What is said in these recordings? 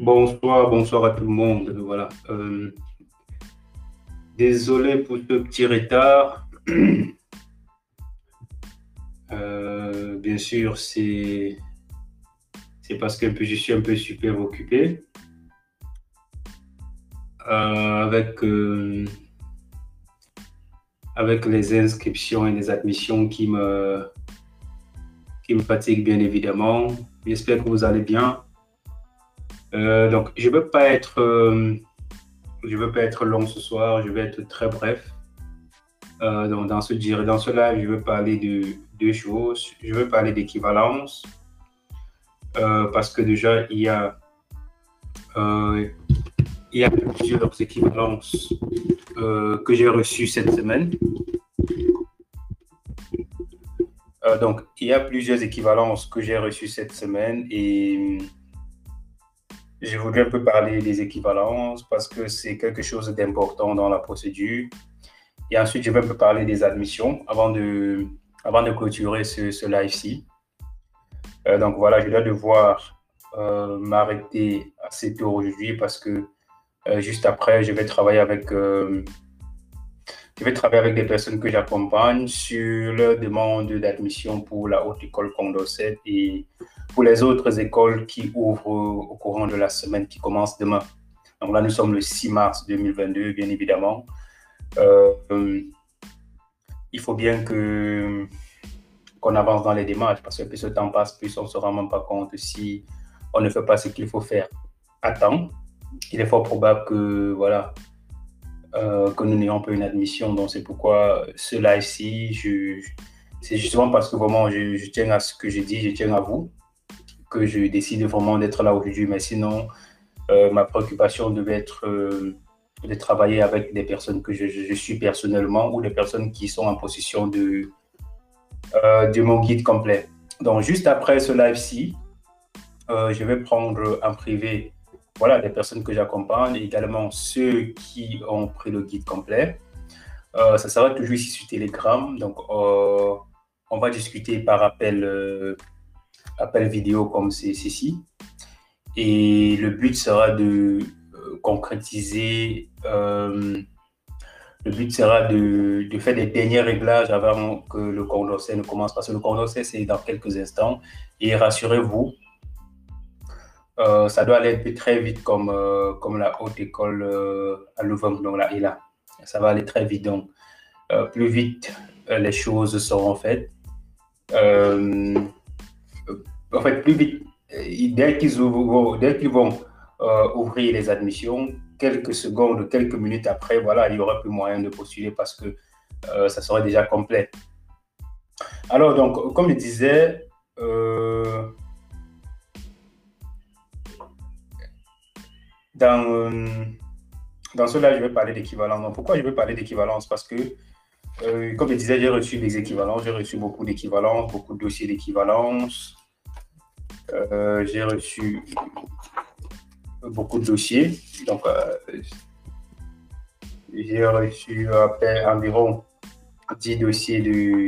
Bonsoir, bonsoir à tout le monde. Voilà. Euh, désolé pour ce petit retard. Euh, bien sûr, c'est parce que je suis un peu super occupé euh, avec avec les inscriptions et les admissions qui me qui me fatiguent bien évidemment. J'espère que vous allez bien. Euh, donc, je veux pas être, euh, veux pas être long ce soir. Je vais être très bref. Euh, dans ce dans ce live, je veux parler de deux choses. Je veux parler d'équivalence parce que déjà il y a il y a plusieurs équivalences que j'ai reçues cette semaine. donc, il y a plusieurs équivalences que j'ai reçues cette semaine et je voudrais un peu parler des équivalences parce que c'est quelque chose d'important dans la procédure. Et ensuite, je vais un peu parler des admissions avant de, avant de clôturer ce, ce live-ci. Euh, donc voilà, je dois devoir euh, m'arrêter assez tôt aujourd'hui parce que euh, juste après, je vais travailler avec je vais travailler avec des personnes que j'accompagne sur leur demande d'admission pour la Haute École Condorcet et pour les autres écoles qui ouvrent au courant de la semaine qui commence demain. Donc là, nous sommes le 6 mars 2022, bien évidemment. Euh, il faut bien qu'on avance dans les démarches parce que plus ce temps passe, plus on ne se rend même pas compte si on ne fait pas ce qu'il faut faire à temps. Il est fort probable que voilà, euh, que nous n'ayons pas une admission. Donc, c'est pourquoi ici, je, c'est justement parce que vraiment, je, tiens à ce que j'ai dit, je tiens à vous, que je décide vraiment d'être là aujourd'hui. Mais sinon, euh, ma préoccupation devait être euh, de travailler avec des personnes que je, suis personnellement ou des personnes qui sont en position de, de mon guide complet. Donc, juste après ce live-ci, je vais prendre en privé voilà, les personnes que j'accompagne, également ceux qui ont pris le guide complet. Euh, ça sera toujours ici sur Telegram. Donc, euh, on va discuter par appel, euh, appel vidéo comme c'est ici. Et le but sera de concrétiser. le but sera de, de, faire des derniers réglages avant que le Condorcet ne commence. Parce que le Condorcet, c'est dans quelques instants. Et rassurez-vous, euh, ça doit aller très vite comme, euh, comme la haute école euh, à Louvain, donc la ELA. Ça va aller très vite. Donc, plus vite les choses seront faites. en fait, plus vite, dès qu'ils vont ouvrir les admissions, quelques secondes, quelques minutes après, voilà, il y aura plus moyen de postuler parce que ça sera déjà complet. Alors, donc, comme je disais, dans cela, je vais parler d'équivalence. Pourquoi je vais parler d'équivalence? Parce que, euh, comme je disais, j'ai reçu des équivalences, j'ai reçu beaucoup d'équivalences, beaucoup de dossiers d'équivalence. Euh, j'ai reçu beaucoup de dossiers. Donc, j'ai reçu environ 10 dossiers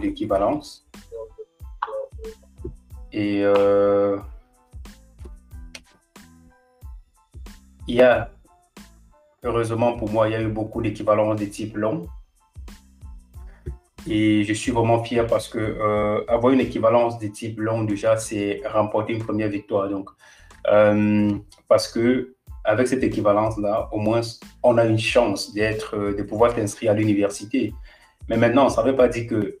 d'équivalence. Et il y a, heureusement pour moi, il y a eu beaucoup d'équivalents de type long. Et je suis vraiment fier parce que euh, avoir une équivalence de type long, déjà, c'est remporter une première victoire. Donc, euh, parce que avec cette équivalence-là, au moins, on a une chance d'être, euh, de pouvoir s'inscrire à l'université. Mais maintenant, ça ne veut pas dire que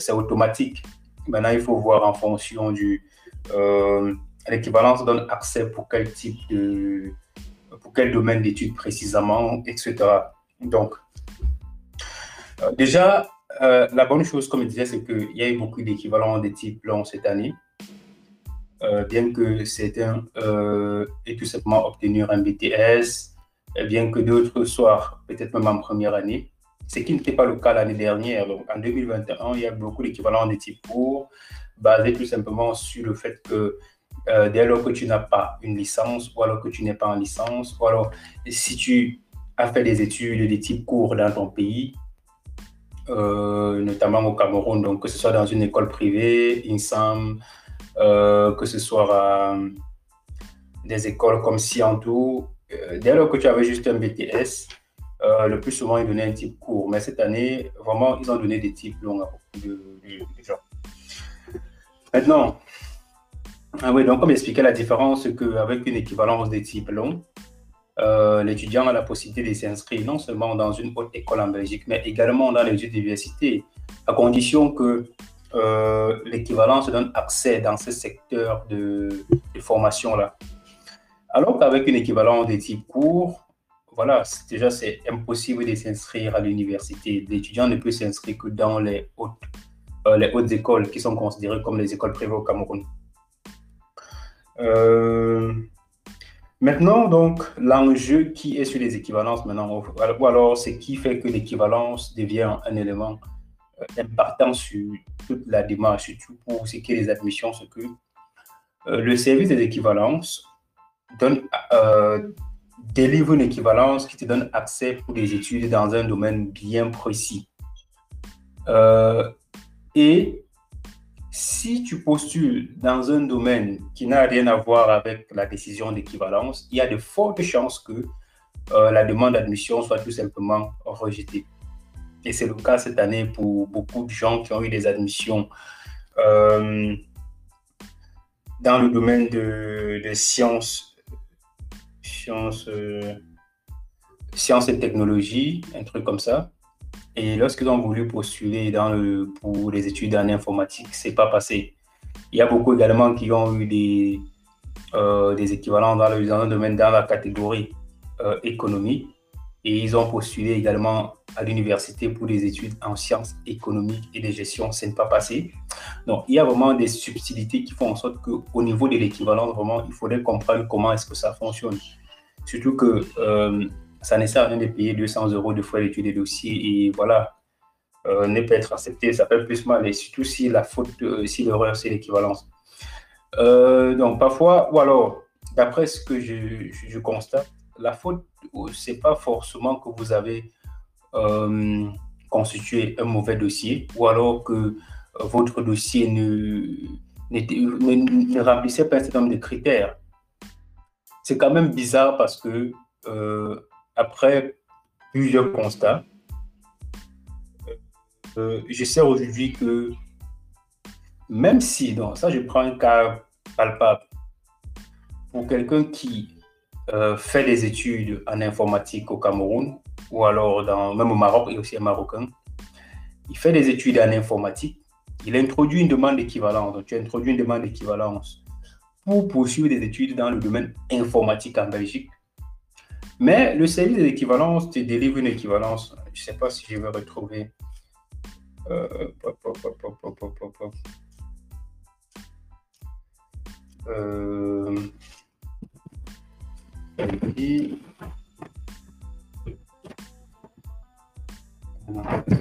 c'est automatique. Maintenant, il faut voir en fonction du. L'équivalence donne accès pour quel type de, pour quel domaine d'études précisément, etc. Donc, euh, déjà, euh, la bonne chose, comme je disais, c'est qu'il y a eu beaucoup d'équivalents de type long cette année. Euh, bien que certains aient tout simplement obtenu un BTS, bien que d'autres soient peut-être même en première année, ce qui n'était pas le cas l'année dernière. Donc, en 2021, il y a beaucoup d'équivalents de type court, basés tout simplement sur le fait que euh, dès lors que tu n'as pas une licence ou alors que tu n'es pas en licence ou alors si tu as fait des études de type court dans ton pays, euh, notamment au Cameroun, donc que ce soit dans une école privée, INSAM, euh, que ce soit des écoles comme Siantou, dès lors que tu avais juste un BTS, le plus souvent, ils donnaient un type court. Mais cette année, vraiment, ils ont donné des types longs à beaucoup de, gens. Maintenant, ah oui, donc comme expliqué la différence, c'est qu'avec une équivalence des types longs, euh, l'étudiant a la possibilité de s'inscrire non seulement dans une haute école en Belgique, mais également dans les universités, à condition que euh, l'équivalence donne accès dans ce secteur de, de formation-là. Alors qu'avec une équivalence des types courts, voilà, déjà c'est impossible de s'inscrire à l'université. L'étudiant ne peut s'inscrire que dans les hautes, euh, les hautes écoles qui sont considérées comme les écoles privées au Cameroun. Euh, maintenant, donc, l'enjeu qui est sur les équivalences maintenant, ou alors ce qui fait que l'équivalence devient un élément euh, important sur toute la démarche, surtout pour ce qui est des admissions, c'est que le service des équivalences donne, euh, délivre une équivalence qui te donne accès pour des études dans un domaine bien précis. Euh, et si tu postules dans un domaine qui n'a rien à voir avec la décision d'équivalence, il y a de fortes chances que euh, la demande d'admission soit tout simplement rejetée. Et c'est le cas cette année pour beaucoup de gens qui ont eu des admissions euh, dans le domaine de, sciences sciences, euh, sciences et technologies, un truc comme ça. Et lorsqu'ils ont voulu postuler le, pour les études en informatique, c'est pas passé. Il y a beaucoup également qui ont eu des, euh, des équivalents dans le, dans domaine, dans la catégorie euh, économie. Et ils ont postulé également à l'université pour des études en sciences économiques et de gestion. Ce n'est pas passé. Donc, il y a vraiment des subtilités qui font en sorte qu'au niveau de l'équivalent, vraiment, il faudrait comprendre comment est-ce que ça fonctionne. Surtout que euh, ça ne sert à rien de payer 200 euros de frais d'études et dossiers et voilà, euh, ne pas être accepté, ça fait plus mal. Et surtout si la faute, euh, si l'erreur, c'est l'équivalence. donc parfois, ou alors, d'après ce que je, constate, la faute, c'est pas forcément que vous avez constitué un mauvais dossier ou alors que votre dossier ne, ne, ne, remplissait pas un certain nombre de critères c'est quand même bizarre parce que euh, après plusieurs constats, euh, je sais aujourd'hui que même si, donc ça je prends un cas palpable, pour quelqu'un qui euh, fait des études en informatique au Cameroun, ou alors dans, même au Maroc, et aussi un Marocain, il fait des études en informatique, il introduit une demande d'équivalence, donc tu introduis une demande d'équivalence pour poursuivre des études dans le domaine informatique en Belgique. Mais le service d'équivalence te délivre une équivalence. Je ne sais pas si je vais retrouver. Euh, euh,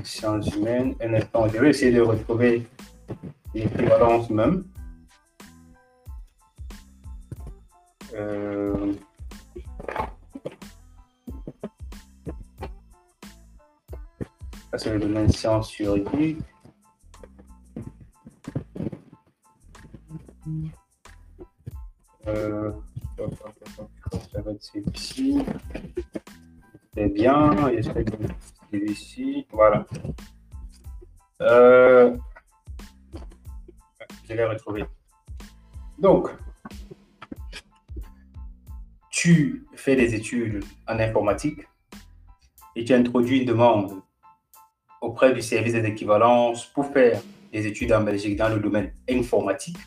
sciences humaines. Je vais essayer de retrouver l'équivalence même. Euh... c'est le domaine sciences juridiques. Ça. C'est bien. Voilà. Euh, je l'ai retrouvé. Donc, tu fais des études en informatique et tu introduis une demande auprès du service des équivalences pour faire des études en Belgique dans le domaine informatique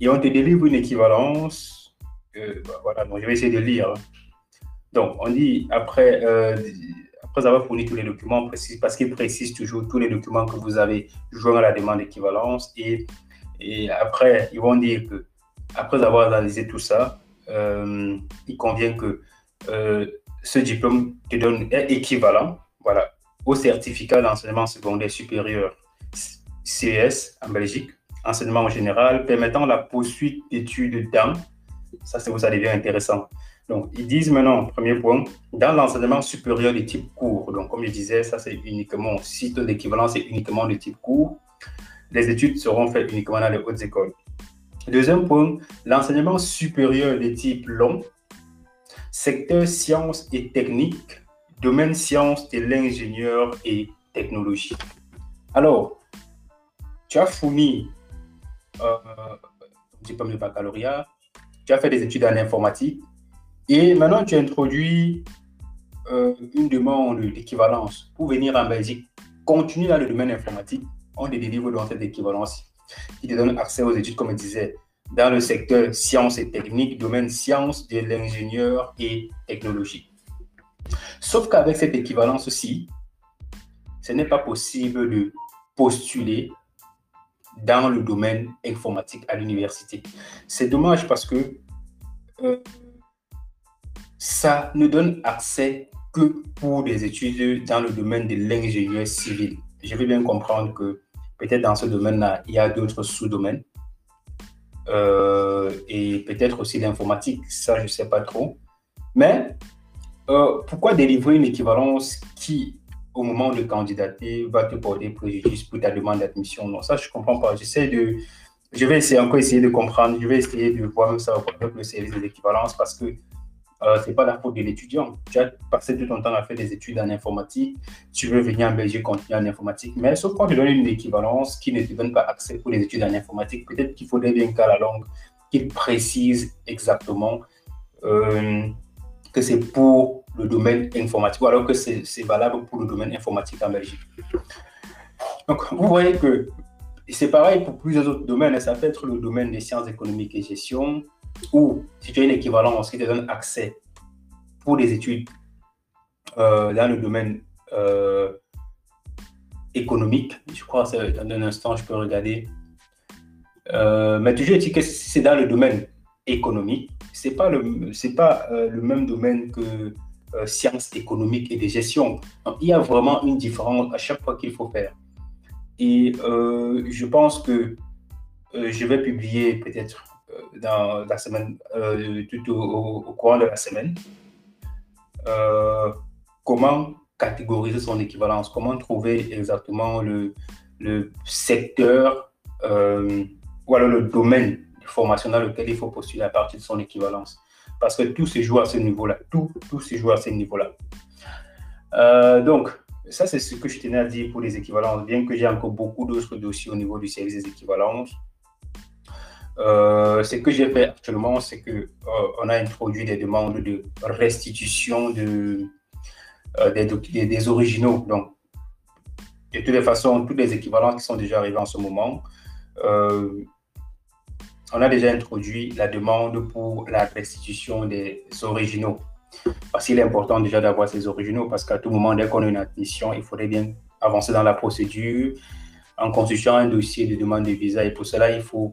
et on te délivre une équivalence. Euh, bah, voilà, donc je vais essayer de lire. Donc, on dit après, euh, après avoir fourni tous les documents, précis, parce qu'il précise toujours tous les documents que vous avez joints à la demande d'équivalence et, et après, ils vont dire que après avoir analysé tout ça, euh, il convient que ce diplôme te donne est équivalent voilà, au certificat d'enseignement secondaire supérieur CES en Belgique, enseignement en général, permettant la poursuite d'études dans, ça, ça devient intéressant. Donc, ils disent maintenant, premier point, dans l'enseignement supérieur de type court, donc comme je disais, ça c'est uniquement, si ton équivalent c'est uniquement de type court, les études seront faites uniquement dans les hautes écoles. Deuxième point, l'enseignement supérieur de type long, secteur sciences et techniques, domaine sciences de l'ingénieur et technologie. Alors, tu as fourni euh, diplôme de baccalauréat, tu as fait des études en informatique et maintenant tu introduis euh, une demande d'équivalence pour venir en Belgique, continuer dans le domaine informatique, on te délivre dans cette équivalence qui te donne accès aux études, comme je disais, dans le secteur sciences et techniques, domaine sciences de l'ingénieur et technologie. Sauf qu'avec cette équivalence-ci, ce n'est pas possible de postuler dans le domaine informatique à l'université. C'est dommage parce que euh, ça ne donne accès que pour des études dans le domaine de l'ingénieur civil. Je veux bien comprendre que peut-être dans ce domaine-là, il y a d'autres sous-domaines. Euh, et peut-être aussi l'informatique, ça je ne sais pas trop. Mais euh, pourquoi délivrer une équivalence qui, au moment de candidater, va te porter préjudice pour ta demande d'admission? Non, ça je ne comprends pas. Je vais essayer encore essayer de comprendre, je vais essayer de voir même ça avec le service de l'équivalence parce que euh, ce n'est pas la faute de l'étudiant. Tu as passé tout ton temps à faire des études en informatique, tu veux venir en Belgique continuer en informatique, mais sauf quand tu donnes une équivalence qui ne te donne pas accès pour les études en informatique, peut-être qu'il faudrait bien qu'à la langue, qu'il précise exactement euh, que c'est pour le domaine informatique, ou alors que c'est valable pour le domaine informatique en Belgique. Donc, vous voyez que c'est pareil pour plusieurs autres domaines. Ça peut être le domaine des sciences économiques et gestion, ou si tu as une équivalence qui te donne accès pour des études euh, dans le domaine euh, économique, je crois dans un instant, je peux regarder. Euh, mais toujours que c'est dans le domaine économique, ce n'est pas, le, pas le même domaine que sciences économiques et de gestion. Il y a vraiment une différence à chaque fois qu'il faut faire. Et je pense que je vais publier peut-être dans la semaine, euh, tout au, courant de la semaine, euh, comment catégoriser son équivalence, comment trouver exactement le, le secteur euh, ou alors le domaine formation dans lequel il faut postuler à partir de son équivalence. Parce que tout se joue à ce niveau-là. Tout, tout se joue à ce niveau-là. donc, ça, c'est ce que je tenais à dire pour les équivalences, bien que j'ai encore beaucoup d'autres dossiers au niveau du service des équivalences. Euh, ce que j'ai fait actuellement, c'est que euh, on a introduit des demandes de restitution de, euh, des, des, originaux. Donc, de toutes les façons, toutes les équivalences qui sont déjà arrivées en ce moment, on a déjà introduit la demande pour la restitution des originaux. Parce qu'il est important déjà d'avoir ces originaux, parce qu'à tout moment, dès qu'on a une admission, il faudrait bien avancer dans la procédure en constituant un dossier de demande de visa. Et pour cela, il faut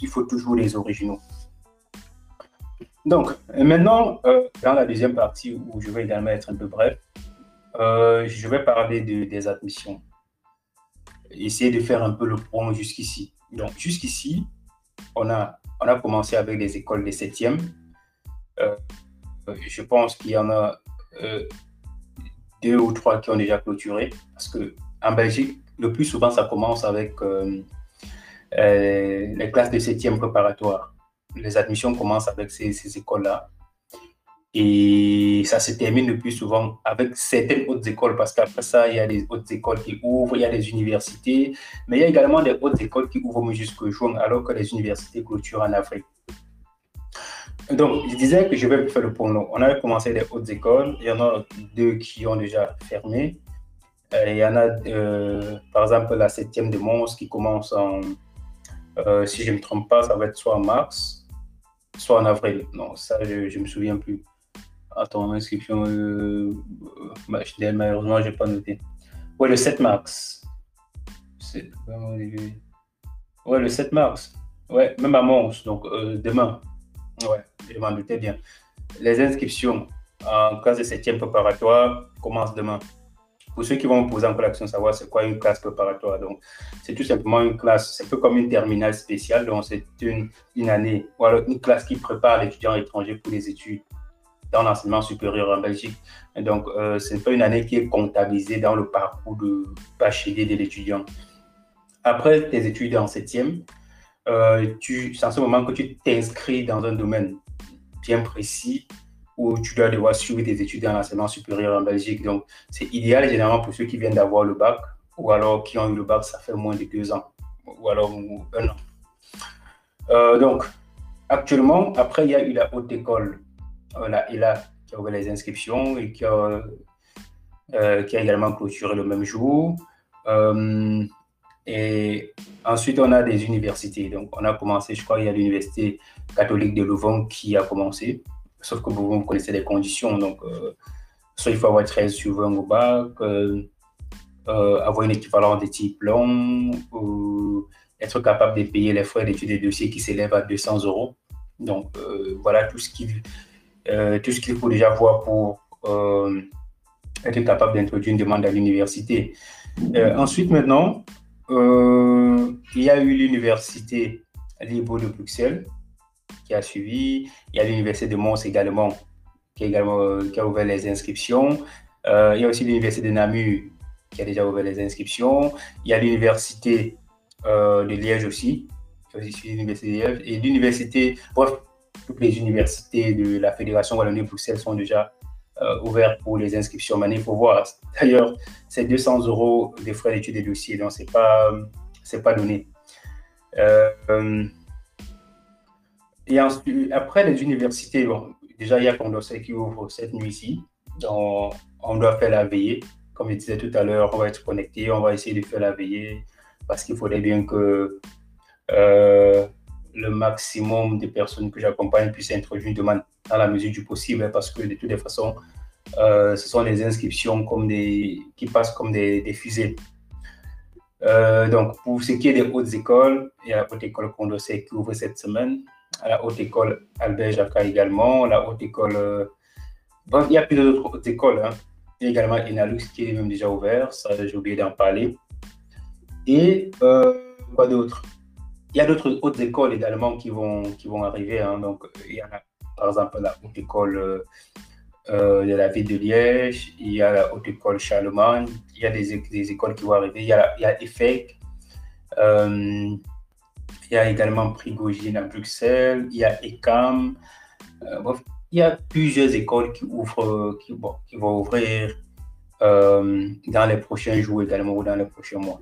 il faut toujours les originaux. Donc, maintenant, euh, dans la deuxième partie où je vais également être un peu bref, euh, je vais parler de, des admissions. Essayer de faire un peu le point jusqu'ici. Donc, jusqu'ici, on a, on a commencé avec les écoles des septièmes. Euh, je pense qu'il y en a deux ou trois qui ont déjà clôturé. Parce que en Belgique, le plus souvent, ça commence avec euh, les classes de septième préparatoire. Les admissions commencent avec ces, ces écoles-là. Et ça se termine le plus souvent avec certaines autres écoles, parce qu'après ça, il y a des autres écoles qui ouvrent, il y a des universités, mais il y a également des autres écoles qui ouvrent jusqu'au juin, alors que les universités clôturent en Afrique. Donc, je disais que je vais faire le point On avait commencé les hautes écoles, il y en a deux qui ont déjà fermé. Euh, il y en a, euh, par exemple, la septième de Mons qui commence en, euh, si je ne me trompe pas, ça va être soit en mars, soit en avril. Non, ça, je ne me souviens plus. Attends, inscription. Euh, malheureusement, je n'ai pas noté. Ouais, le 7 mars. Ouais, le 7 mars. Ouais, même à Mons, donc euh, demain. Ouais, je m'en doutais bien. Les inscriptions en classe de 7e préparatoire commencent demain. Pour ceux qui vont me poser encore la question savoir c'est quoi une classe préparatoire, donc c'est tout simplement une classe, c'est un peu comme une terminale spéciale, donc c'est une, une année, ou alors une classe qui prépare l'étudiant étranger pour les études dans l'enseignement supérieur en Belgique. Donc, euh, ce n'est pas une année qui est comptabilisée dans le parcours de bachelier de l'étudiant. Après tes études en septième, tu, c'est en ce moment que tu t'inscris dans un domaine bien précis où tu dois devoir suivre des études dans l'enseignement supérieur en Belgique. Donc, c'est idéal généralement pour ceux qui viennent d'avoir le bac ou alors qui ont eu le bac, ça fait moins de deux ans ou alors un an. Euh, donc, actuellement, après, il y a eu la haute école, euh, ELA, qui a ouvert les inscriptions et qui a, euh, qui également clôturé le même jour. et ensuite, on a des universités. Donc, on a commencé, je crois, il y a l'université catholique de Louvain qui a commencé. Sauf que vous, connaissez les conditions. Donc, soit il faut avoir 13 sur 20 au bac, avoir une équivalence de type long, ou être capable de payer les frais d'études des dossiers qui s'élèvent à 200 euros. Donc, euh, voilà tout ce qu'il euh, tout ce qu'il faut déjà voir pour euh, être capable d'introduire une demande à l'université. ensuite, maintenant, il y a eu l'université libre de Bruxelles qui a suivi. Il y a l'université de Mons également qui a, également, qui a ouvert les inscriptions. il y a aussi l'université de Namur qui a déjà ouvert les inscriptions. Il y a l'université euh, de Liège aussi, l'université de Liège, et l'université, bref, toutes les universités de la Fédération Wallonie-Bruxelles sont déjà euh, ouvertes pour les inscriptions. Mais il faut voir, d'ailleurs, c'est 200 euros de frais d'études et dossiers, donc c'est pas, c'est pas donné. Euh, et ensuite, après les universités, bon, déjà il y a Condorcet qui ouvre cette nuit-ci, donc on doit faire la veillée. Comme je disais tout à l'heure, on va être connecté, on va essayer de faire la veillée parce qu'il faudrait bien que euh, le maximum de personnes que j'accompagne puissent introduire une demande dans la mesure du possible, parce que de toutes les façons, euh, ce sont des inscriptions comme des, qui passent comme des, des fusées. Euh, donc, pour ce qui est des hautes écoles, il y a la haute école Condorcet qui ouvre cette semaine, la haute école Albert Jacques également, la haute école. bon, il y a plus d'autres hautes écoles. Hein. Il y a également Enalux qui est même déjà ouvert, ça j'ai oublié d'en parler. Et euh, quoi d'autre? Il y a d'autres hautes écoles également qui vont, qui vont arriver. Hein. Donc, il y a par exemple la haute école euh, euh, de la ville de Liège, il y a la haute école Charlemagne, il y a des, écoles qui vont arriver. Il y a, il y a EFEC, il y a également Prigogine à Bruxelles, il y a ECAM. bref, il y a plusieurs écoles qui, ouvrent, qui, qui vont ouvrir dans les prochains jours également ou dans les prochains mois.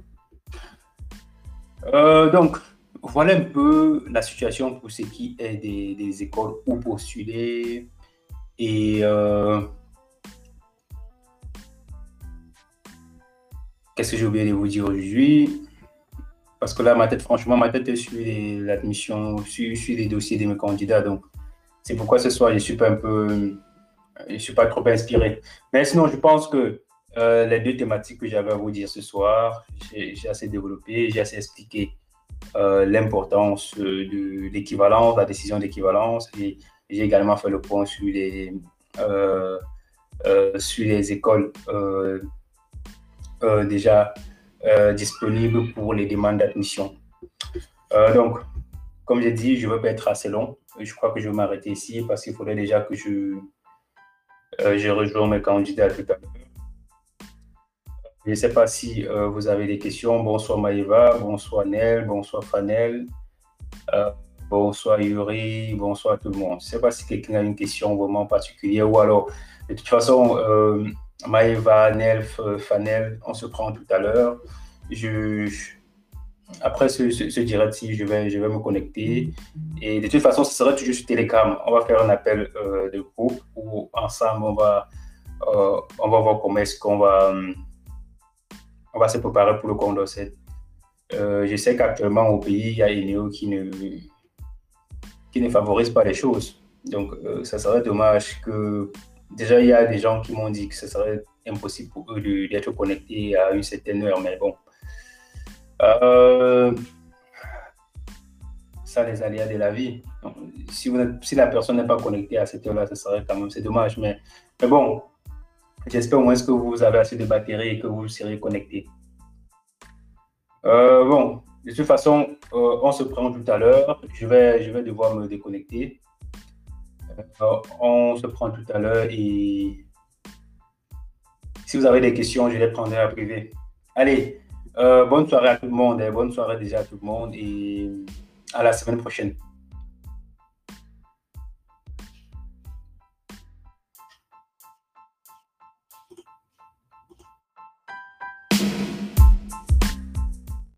Euh, donc, voilà un peu la situation pour ce qui est des, écoles où postuler. Et euh, qu'est-ce que j'ai oublié de vous dire aujourd'hui? Parce que là, ma tête, franchement, ma tête est sur l'admission, sur, sur les dossiers de mes candidats. Donc, c'est pourquoi ce soir, je ne suis pas un peu. Je suis pas trop inspiré. Mais sinon, je pense que euh, les deux thématiques que j'avais à vous dire ce soir, j'ai assez développé, j'ai assez expliqué euh, l'importance de l'équivalence, la décision d'équivalence, et j'ai également fait le point sur les, euh, sur les écoles déjà disponibles pour les demandes d'admission. donc, comme j'ai dit, je ne veux pas être assez long. Je crois que je vais m'arrêter ici parce qu'il faudrait déjà que je, je rejoigne mes candidats tout à l'heure. Je ne sais pas si euh, vous avez des questions. Bonsoir Maïva, bonsoir Nel, bonsoir Fanel, euh, bonsoir Yuri, bonsoir tout le monde. Je ne sais pas si quelqu'un a une question vraiment particulière ou alors, de toute façon, euh, Maïva, Nel, Fanel, on se prend tout à l'heure. Je, après ce, ce, direct je vais, je vais me connecter. Et de toute façon, ce sera toujours sur Telegram. On va faire un appel de groupe où ensemble, on va, on va voir comment est-ce qu'on va on va se préparer pour le Condorcet. Euh, je sais qu'actuellement au pays, il y a une qui ne, qui ne favorise pas les choses. Donc, euh, ça serait dommage que. Déjà, il y a des gens qui m'ont dit que ce serait impossible pour eux d'être connectés à une certaine heure, mais bon. Euh, ça, les aléas de la vie. si, vous si la personne n'est pas connectée à cette heure-là, ce serait quand même, c'est dommage. Mais, mais bon, J'espère au moins que vous avez assez de batterie et que vous serez connecté. Euh, bon, de toute façon, euh, on se prend tout à l'heure. Je vais, je vais devoir me déconnecter. Euh, on se prend tout à l'heure et si vous avez des questions, je les prendrai à privé. Allez, bonne soirée à tout le monde. Bonne soirée déjà à tout le monde et À la semaine prochaine.